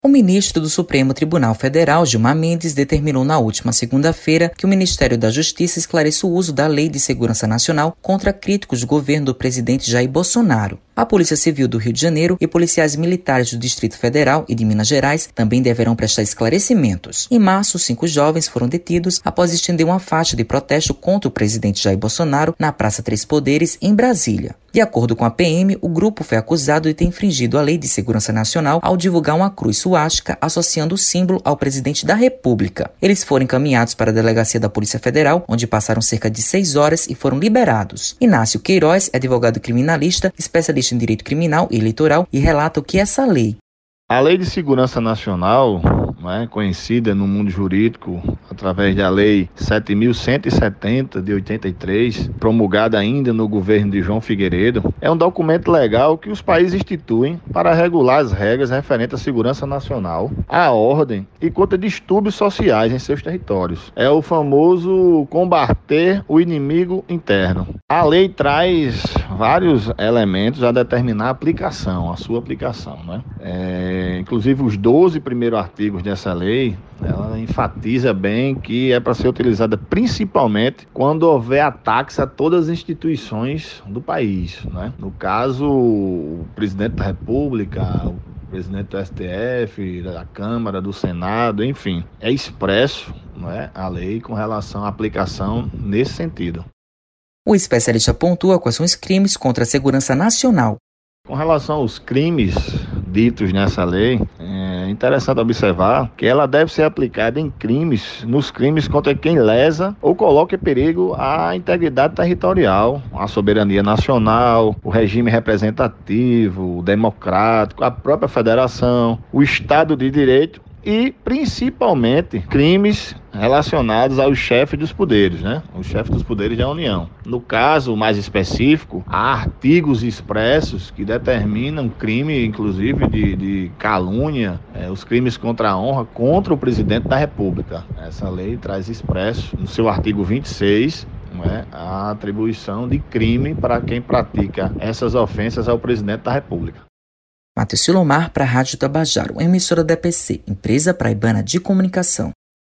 O ministro do Supremo Tribunal Federal, Gilmar Mendes, determinou na última segunda-feira que o Ministério da Justiça esclareça o uso da Lei de Segurança Nacional contra críticos do governo do presidente Jair Bolsonaro. A Polícia Civil do Rio de Janeiro e policiais militares do Distrito Federal e de Minas Gerais também deverão prestar esclarecimentos. Em março, cinco jovens foram detidos após estender uma faixa de protesto contra o presidente Jair Bolsonaro na Praça Três Poderes, em Brasília. De acordo com a PM, o grupo foi acusado de ter infringido a Lei de Segurança Nacional ao divulgar uma cruz suástica associando o símbolo ao presidente da República. Eles foram encaminhados para a delegacia da Polícia Federal, onde passaram cerca de seis horas e foram liberados. Inácio Queiroz é advogado criminalista, especialista em direito criminal e eleitoral e relata o que essa lei. A Lei de Segurança Nacional, né, conhecida no mundo jurídico através da Lei 7.170 de 83, promulgada ainda no governo de João Figueiredo, é um documento legal que os países instituem para regular as regras referentes à segurança nacional, à ordem e contra distúrbios sociais em seus territórios. É o famoso combater o inimigo interno. A lei traz vários elementos a determinar a aplicação, a sua aplicação, né? É inclusive os 12 primeiros artigos dessa lei, ela enfatiza bem que é para ser utilizada principalmente quando houver ataques a todas as instituições do país. Né? No caso, o presidente da República, o presidente do STF, da Câmara, do Senado, enfim, é expresso é, a lei com relação à aplicação nesse sentido. O especialista pontua quais são os crimes contra a segurança nacional. Com relação aos crimes ditos nessa lei, é interessante observar que ela deve ser aplicada em crimes, nos crimes contra quem lesa ou coloca em perigo a integridade territorial, a soberania nacional, o regime representativo, democrático, a própria federação, o Estado de Direito e principalmente crimes relacionados ao chefe dos poderes, né? O chefe dos poderes da União. No caso mais específico, há artigos expressos que determinam crime, inclusive de, de calúnia, é, os crimes contra a honra contra o presidente da República. Essa lei traz expresso no seu artigo 26 é, a atribuição de crime para quem pratica essas ofensas ao presidente da República. Matheus Silomar para a Rádio Tabajaro, emissora da EPC, empresa praibana de comunicação.